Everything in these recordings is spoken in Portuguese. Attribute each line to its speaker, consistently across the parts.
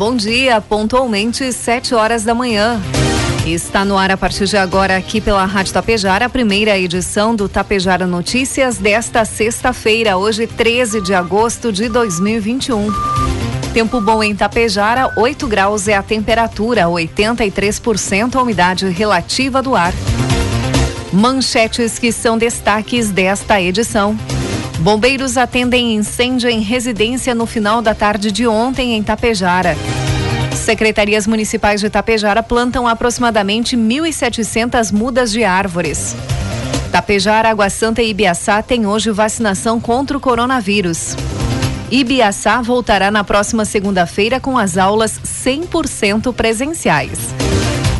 Speaker 1: Bom dia, pontualmente 7 horas da manhã. Está no ar a partir de agora aqui pela Rádio Tapejara, a primeira edição do Tapejara Notícias desta sexta-feira, hoje 13 de agosto de 2021. Tempo bom em Tapejara, 8 graus é a temperatura, 83% a umidade relativa do ar. Manchetes que são destaques desta edição. Bombeiros atendem incêndio em residência no final da tarde de ontem em Tapejara. Secretarias municipais de Tapejara plantam aproximadamente 1.700 mudas de árvores. Tapejara, Água Santa e Ibiaçá têm hoje vacinação contra o coronavírus. Ibiaçá voltará na próxima segunda-feira com as aulas 100% presenciais.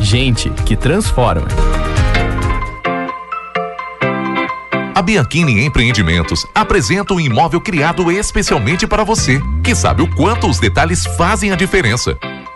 Speaker 2: Gente que transforma.
Speaker 3: A Bianchini Empreendimentos apresenta um imóvel criado especialmente para você, que sabe o quanto os detalhes fazem a diferença.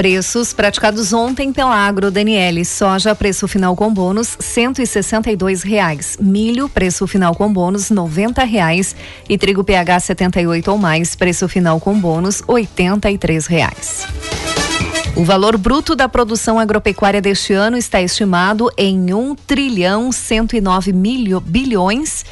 Speaker 1: Preços praticados ontem pela Agro Daniele. Soja, preço final com bônus, cento e reais. Milho, preço final com bônus, noventa reais. E trigo PH 78 ou mais, preço final com bônus, oitenta e reais. O valor bruto da produção agropecuária deste ano está estimado em um trilhão cento e nove milho, bilhões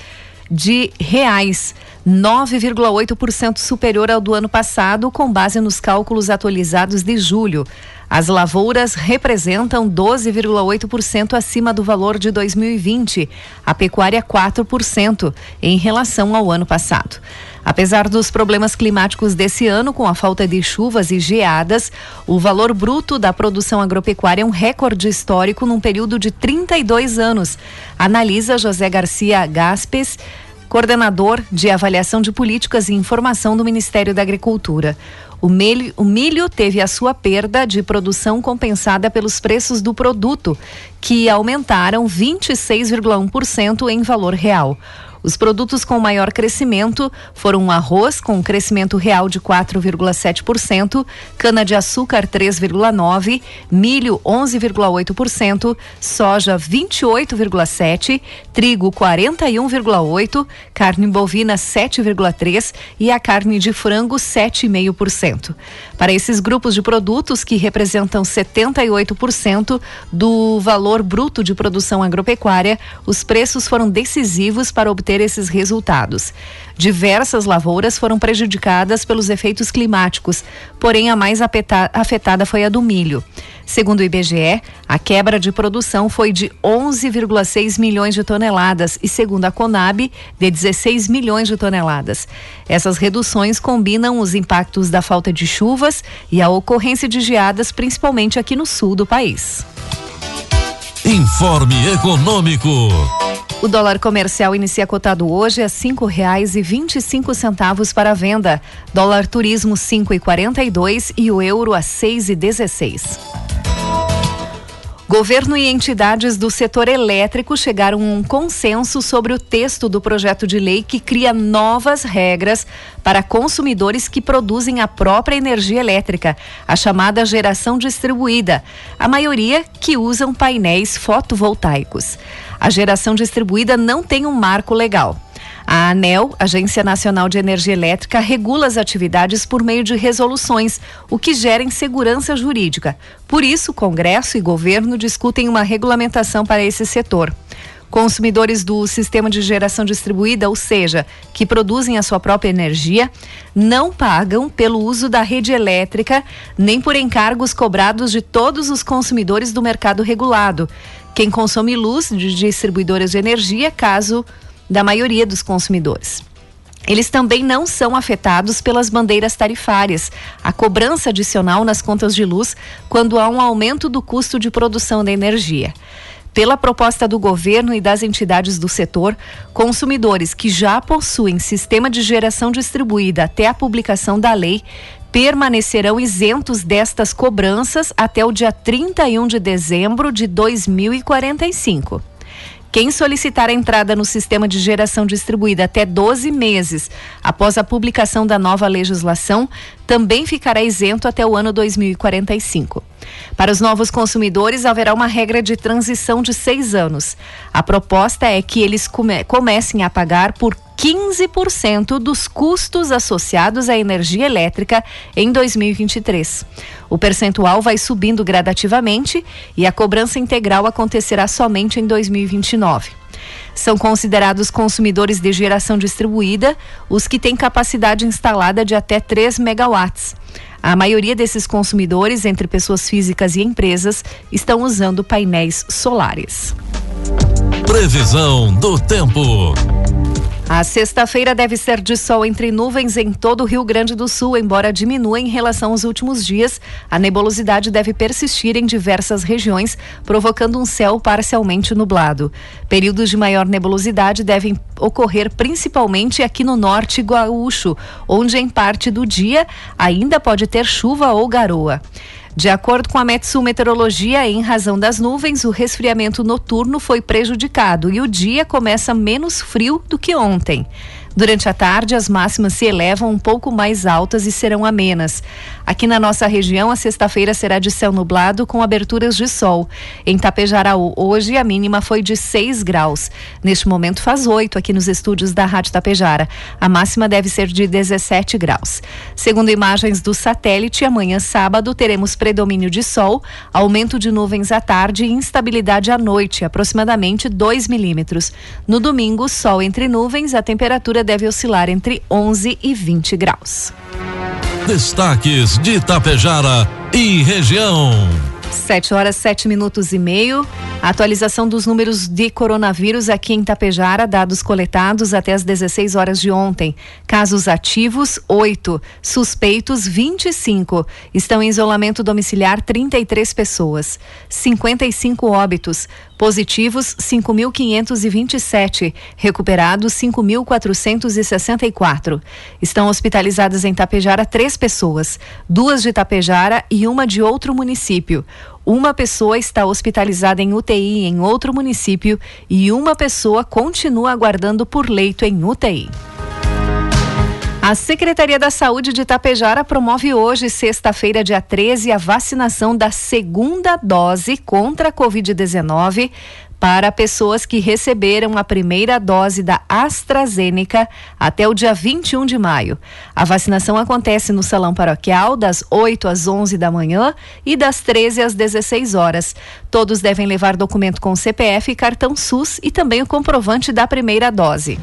Speaker 1: de reais. 9,8% superior ao do ano passado, com base nos cálculos atualizados de julho. As lavouras representam 12,8% acima do valor de 2020, a pecuária 4% em relação ao ano passado. Apesar dos problemas climáticos desse ano, com a falta de chuvas e geadas, o valor bruto da produção agropecuária é um recorde histórico num período de 32 anos. Analisa José Garcia Gaspes coordenador de avaliação de políticas e informação do Ministério da Agricultura. O milho, o milho, teve a sua perda de produção compensada pelos preços do produto, que aumentaram 26,1% em valor real. Os produtos com maior crescimento foram arroz, com crescimento real de 4,7%, cana-de-açúcar 3,9%, milho 11,8%, soja 28,7%, trigo 41,8%, carne bovina 7,3% e a carne de frango 7,5%. Para esses grupos de produtos, que representam 78% do valor bruto de produção agropecuária, os preços foram decisivos para obter obter esses resultados. Diversas lavouras foram prejudicadas pelos efeitos climáticos, porém a mais afetada foi a do milho. Segundo o IBGE, a quebra de produção foi de 11,6 milhões de toneladas e, segundo a Conab, de 16 milhões de toneladas. Essas reduções combinam os impactos da falta de chuvas e a ocorrência de geadas, principalmente aqui no sul do país.
Speaker 4: Informe Econômico.
Speaker 1: O dólar comercial inicia cotado hoje a cinco reais e vinte e cinco centavos para venda. Dólar turismo cinco e quarenta e dois e o euro a seis e dezesseis. Governo e entidades do setor elétrico chegaram a um consenso sobre o texto do projeto de lei que cria novas regras para consumidores que produzem a própria energia elétrica, a chamada geração distribuída, a maioria que usam painéis fotovoltaicos. A geração distribuída não tem um marco legal. A ANEL, Agência Nacional de Energia Elétrica, regula as atividades por meio de resoluções, o que gera insegurança jurídica. Por isso, Congresso e governo discutem uma regulamentação para esse setor. Consumidores do sistema de geração distribuída, ou seja, que produzem a sua própria energia, não pagam pelo uso da rede elétrica nem por encargos cobrados de todos os consumidores do mercado regulado. Quem consome luz de distribuidoras de energia, caso da maioria dos consumidores. Eles também não são afetados pelas bandeiras tarifárias, a cobrança adicional nas contas de luz quando há um aumento do custo de produção da energia. Pela proposta do governo e das entidades do setor, consumidores que já possuem sistema de geração distribuída até a publicação da lei permanecerão isentos destas cobranças até o dia 31 de dezembro de 2045. Quem solicitar a entrada no sistema de geração distribuída até 12 meses após a publicação da nova legislação também ficará isento até o ano 2045. Para os novos consumidores, haverá uma regra de transição de seis anos. A proposta é que eles come comecem a pagar por 15% dos custos associados à energia elétrica em 2023. O percentual vai subindo gradativamente e a cobrança integral acontecerá somente em 2029. São considerados consumidores de geração distribuída os que têm capacidade instalada de até 3 megawatts. A maioria desses consumidores, entre pessoas físicas e empresas, estão usando painéis solares.
Speaker 4: Previsão do tempo.
Speaker 1: A sexta-feira deve ser de sol entre nuvens em todo o Rio Grande do Sul, embora diminua em relação aos últimos dias. A nebulosidade deve persistir em diversas regiões, provocando um céu parcialmente nublado. Períodos de maior nebulosidade devem ocorrer principalmente aqui no norte gaúcho, onde em parte do dia ainda pode ter chuva ou garoa. De acordo com a Metsu Meteorologia, em razão das nuvens, o resfriamento noturno foi prejudicado e o dia começa menos frio do que ontem. Durante a tarde, as máximas se elevam um pouco mais altas e serão amenas. Aqui na nossa região, a sexta-feira será de céu nublado com aberturas de sol. Em Tapejaraú, hoje a mínima foi de 6 graus. Neste momento faz 8 aqui nos estúdios da Rádio Tapejara. A máxima deve ser de 17 graus. Segundo imagens do satélite, amanhã sábado teremos predomínio de sol, aumento de nuvens à tarde e instabilidade à noite, aproximadamente 2 milímetros. No domingo, sol entre nuvens, a temperatura deve oscilar entre 11 e 20 graus.
Speaker 4: Destaques de Itapejara e região.
Speaker 1: 7 horas 7 minutos e meio. Atualização dos números de coronavírus aqui em Tapejara, dados coletados até as 16 horas de ontem. Casos ativos, 8. Suspeitos, 25. Estão em isolamento domiciliar 33 pessoas. 55 óbitos. Positivos, 5.527. Recuperados, 5.464. Estão hospitalizadas em Tapejara três pessoas. Duas de Tapejara e uma de outro município. Uma pessoa está hospitalizada em UTI em outro município e uma pessoa continua aguardando por leito em UTI. A Secretaria da Saúde de Itapejara promove hoje, sexta-feira, dia 13, a vacinação da segunda dose contra a Covid-19 para pessoas que receberam a primeira dose da AstraZeneca até o dia 21 de maio. A vacinação acontece no Salão Paroquial das 8 às 11 da manhã e das 13 às 16 horas. Todos devem levar documento com CPF cartão SUS e também o comprovante da primeira dose.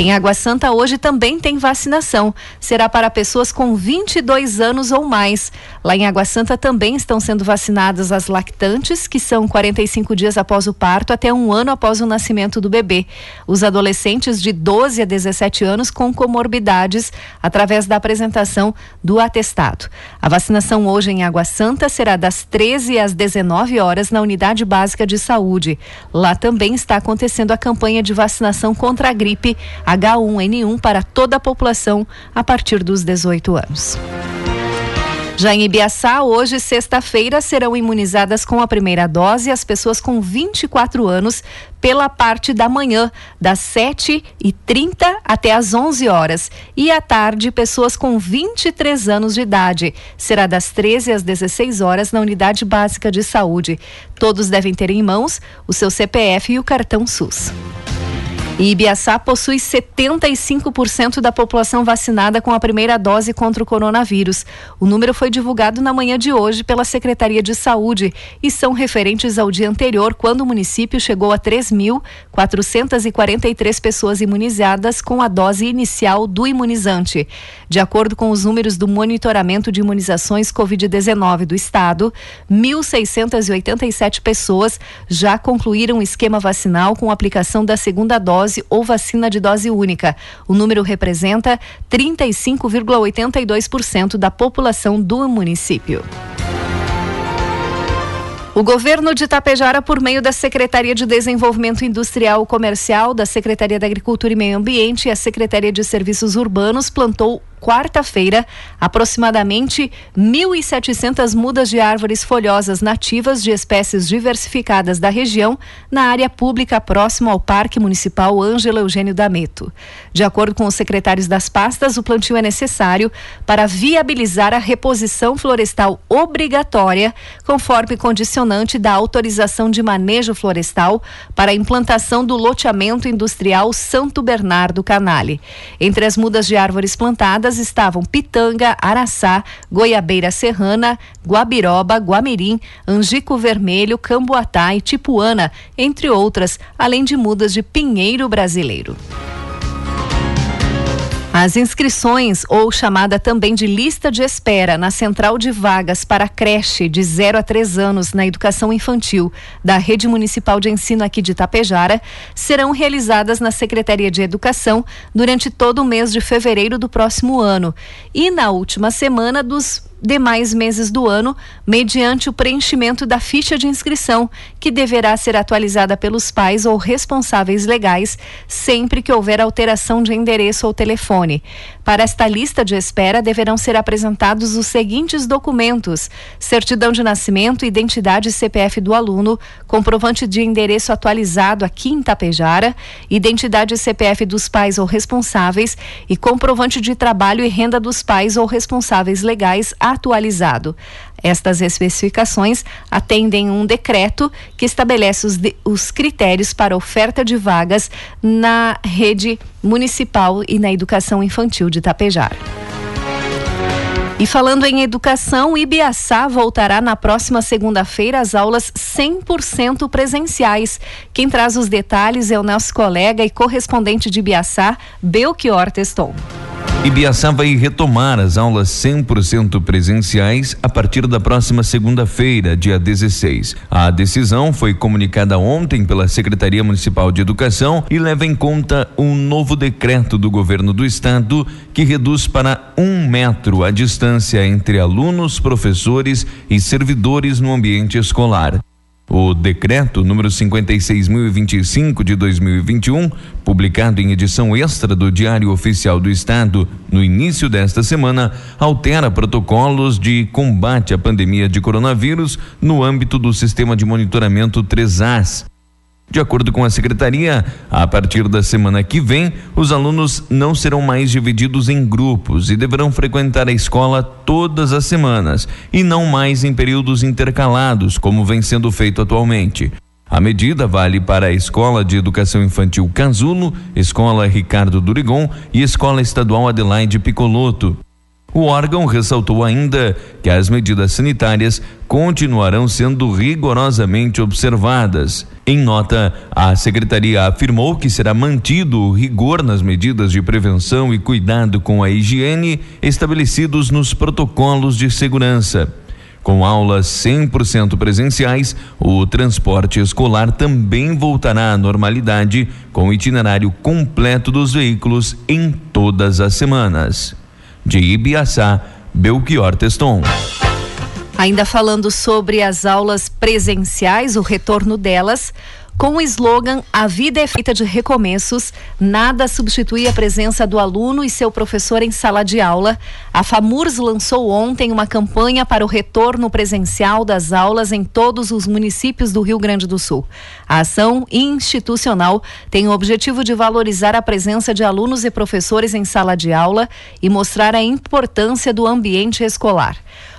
Speaker 1: Em Água Santa hoje também tem vacinação. Será para pessoas com 22 anos ou mais. Lá em Água Santa também estão sendo vacinadas as lactantes, que são 45 dias após o parto até um ano após o nascimento do bebê. Os adolescentes de 12 a 17 anos com comorbidades, através da apresentação do atestado. A vacinação hoje em Água Santa será das 13 às 19 horas na Unidade Básica de Saúde. Lá também está acontecendo a campanha de vacinação contra a gripe H1N1 para toda a população a partir dos 18 anos. Já em Ibiaçá, hoje, sexta-feira, serão imunizadas com a primeira dose as pessoas com 24 anos pela parte da manhã, das 7h30 até as 11 horas. E à tarde, pessoas com 23 anos de idade. Será das 13 às 16 horas na Unidade Básica de Saúde. Todos devem ter em mãos o seu CPF e o cartão SUS. E Ibiaçá possui 75% da população vacinada com a primeira dose contra o coronavírus. O número foi divulgado na manhã de hoje pela Secretaria de Saúde e são referentes ao dia anterior, quando o município chegou a 3.443 pessoas imunizadas com a dose inicial do imunizante. De acordo com os números do monitoramento de imunizações Covid-19 do estado, 1.687 pessoas já concluíram o esquema vacinal com aplicação da segunda dose dose ou vacina de dose única. O número representa 35,82% da população do município. O governo de Itapejara, por meio da Secretaria de Desenvolvimento Industrial e Comercial, da Secretaria da Agricultura e Meio Ambiente e a Secretaria de Serviços Urbanos, plantou quarta-feira, aproximadamente 1.700 mudas de árvores folhosas nativas de espécies diversificadas da região na área pública próxima ao Parque Municipal Ângelo Eugênio Dameto. De acordo com os secretários das pastas, o plantio é necessário para viabilizar a reposição florestal obrigatória, conforme condicionante da autorização de manejo florestal para a implantação do loteamento industrial Santo Bernardo Canale. Entre as mudas de árvores plantadas, estavam Pitanga, Araçá, Goiabeira Serrana, Guabiroba, Guamirim, Angico Vermelho, Camboatá e Tipuana, entre outras, além de mudas de pinheiro brasileiro. As inscrições, ou chamada também de lista de espera, na central de vagas para creche de 0 a 3 anos na educação infantil da Rede Municipal de Ensino aqui de Itapejara, serão realizadas na Secretaria de Educação durante todo o mês de fevereiro do próximo ano e na última semana dos demais meses do ano, mediante o preenchimento da ficha de inscrição, que deverá ser atualizada pelos pais ou responsáveis legais sempre que houver alteração de endereço ou telefone. Para esta lista de espera, deverão ser apresentados os seguintes documentos: certidão de nascimento, identidade CPF do aluno, comprovante de endereço atualizado aqui em Tapejara, identidade CPF dos pais ou responsáveis e comprovante de trabalho e renda dos pais ou responsáveis legais atualizado. Estas especificações atendem um decreto que estabelece os, de, os critérios para oferta de vagas na rede municipal e na educação infantil de Tapejar. E falando em educação, Ibiaçá voltará na próxima segunda-feira às aulas 100% presenciais. Quem traz os detalhes é o nosso colega e correspondente de Ibiaçá, Belchior Teston.
Speaker 5: Ibiaçá vai retomar as aulas 100% presenciais a partir da próxima segunda-feira, dia 16. A decisão foi comunicada ontem pela Secretaria Municipal de Educação e leva em conta um novo decreto do governo do estado que reduz para um metro a distância entre alunos, professores e servidores no ambiente escolar. O decreto número 56.025 de 2021, publicado em edição extra do Diário Oficial do Estado no início desta semana, altera protocolos de combate à pandemia de coronavírus no âmbito do sistema de monitoramento 3As de acordo com a secretaria, a partir da semana que vem, os alunos não serão mais divididos em grupos e deverão frequentar a escola todas as semanas e não mais em períodos intercalados, como vem sendo feito atualmente. A medida vale para a Escola de Educação Infantil Casulo, Escola Ricardo Durigon e Escola Estadual Adelaide Picoloto. O órgão ressaltou ainda que as medidas sanitárias continuarão sendo rigorosamente observadas. Em nota, a secretaria afirmou que será mantido o rigor nas medidas de prevenção e cuidado com a higiene estabelecidos nos protocolos de segurança. Com aulas 100% presenciais, o transporte escolar também voltará à normalidade, com o itinerário completo dos veículos em todas as semanas. De Ibiaçá, Belchior Teston.
Speaker 1: Ainda falando sobre as aulas presenciais, o retorno delas, Com o slogan A vida é feita de recomeços, nada substitui a presença do aluno e seu professor em sala de aula. A FAMURS lançou ontem uma campanha para o retorno presencial das aulas em todos os municípios do Rio Grande do Sul. A ação institucional tem o objetivo de valorizar a presença de alunos e professores em sala de aula e mostrar a importância do ambiente escolar.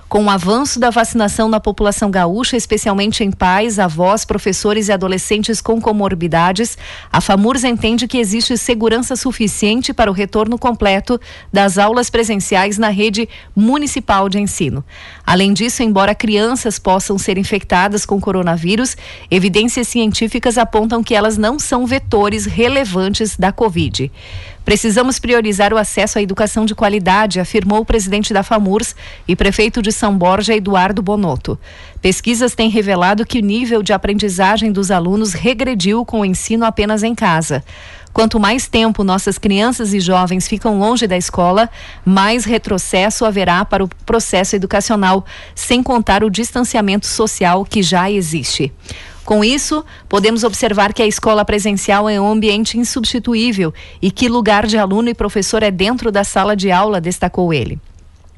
Speaker 1: Com o avanço da vacinação na população gaúcha, especialmente em pais, avós, professores e adolescentes com comorbidades, a FAMURS entende que existe segurança suficiente para o retorno completo das aulas presenciais na rede municipal de ensino. Além disso, embora crianças possam ser infectadas com coronavírus, evidências científicas apontam que elas não são vetores relevantes da Covid. Precisamos priorizar o acesso à educação de qualidade, afirmou o presidente da FAMURS e prefeito de São Borja, Eduardo Bonotto. Pesquisas têm revelado que o nível de aprendizagem dos alunos regrediu com o ensino apenas em casa. Quanto mais tempo nossas crianças e jovens ficam longe da escola, mais retrocesso haverá para o processo educacional, sem contar o distanciamento social que já existe. Com isso, podemos observar que a escola presencial é um ambiente insubstituível e que lugar de aluno e professor é dentro da sala de aula, destacou ele.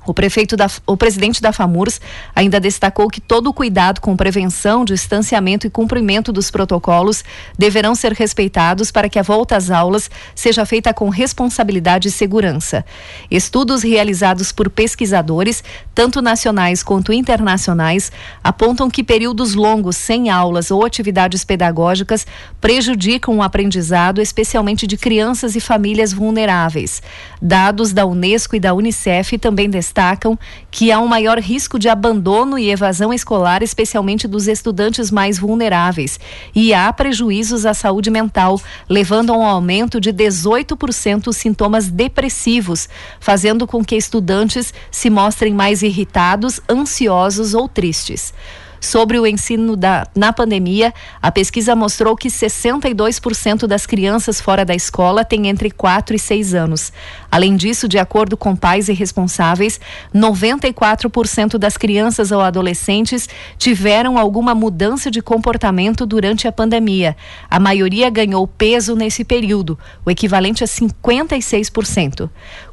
Speaker 1: O prefeito da, o presidente da FAMURS ainda destacou que todo o cuidado com prevenção, distanciamento e cumprimento dos protocolos deverão ser respeitados para que a volta às aulas seja feita com responsabilidade e segurança. Estudos realizados por pesquisadores, tanto nacionais quanto internacionais, apontam que períodos longos sem aulas ou atividades pedagógicas prejudicam o aprendizado, especialmente de crianças e famílias vulneráveis. Dados da Unesco e da Unicef também destacam destacam que há um maior risco de abandono e evasão escolar, especialmente dos estudantes mais vulneráveis, e há prejuízos à saúde mental, levando a um aumento de 18% os sintomas depressivos, fazendo com que estudantes se mostrem mais irritados, ansiosos ou tristes. Sobre o ensino da, na pandemia, a pesquisa mostrou que 62% das crianças fora da escola têm entre 4 e 6 anos. Além disso, de acordo com pais e responsáveis, 94% das crianças ou adolescentes tiveram alguma mudança de comportamento durante a pandemia. A maioria ganhou peso nesse período, o equivalente a 56%.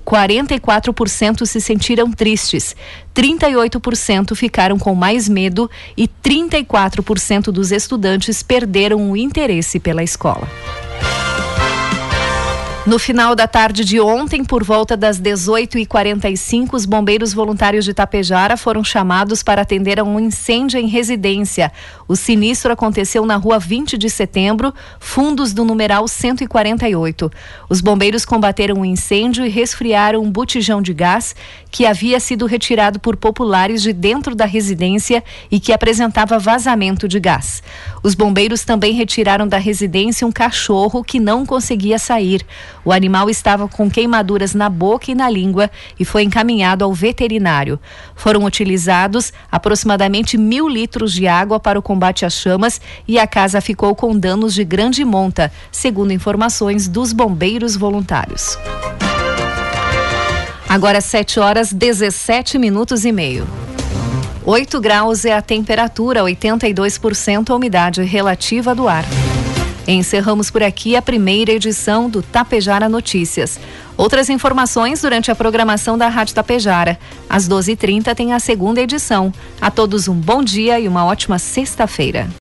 Speaker 1: 44% se sentiram tristes, 38% ficaram com mais medo e 34% dos estudantes perderam o interesse pela escola. No final da tarde de ontem, por volta das 18h45, os bombeiros voluntários de Tapejara foram chamados para atender a um incêndio em residência. O sinistro aconteceu na rua 20 de setembro, fundos do numeral 148. Os bombeiros combateram o incêndio e resfriaram um botijão de gás que havia sido retirado por populares de dentro da residência e que apresentava vazamento de gás. Os bombeiros também retiraram da residência um cachorro que não conseguia sair. O animal estava com queimaduras na boca e na língua e foi encaminhado ao veterinário. Foram utilizados aproximadamente mil litros de água para o combate às chamas e a casa ficou com danos de grande monta, segundo informações dos bombeiros voluntários. Agora 7 horas 17 minutos e meio. 8 graus é a temperatura, 82% a umidade relativa do ar. Encerramos por aqui a primeira edição do Tapejara Notícias. Outras informações durante a programação da Rádio Tapejara. Às 12h30 tem a segunda edição. A todos um bom dia e uma ótima sexta-feira.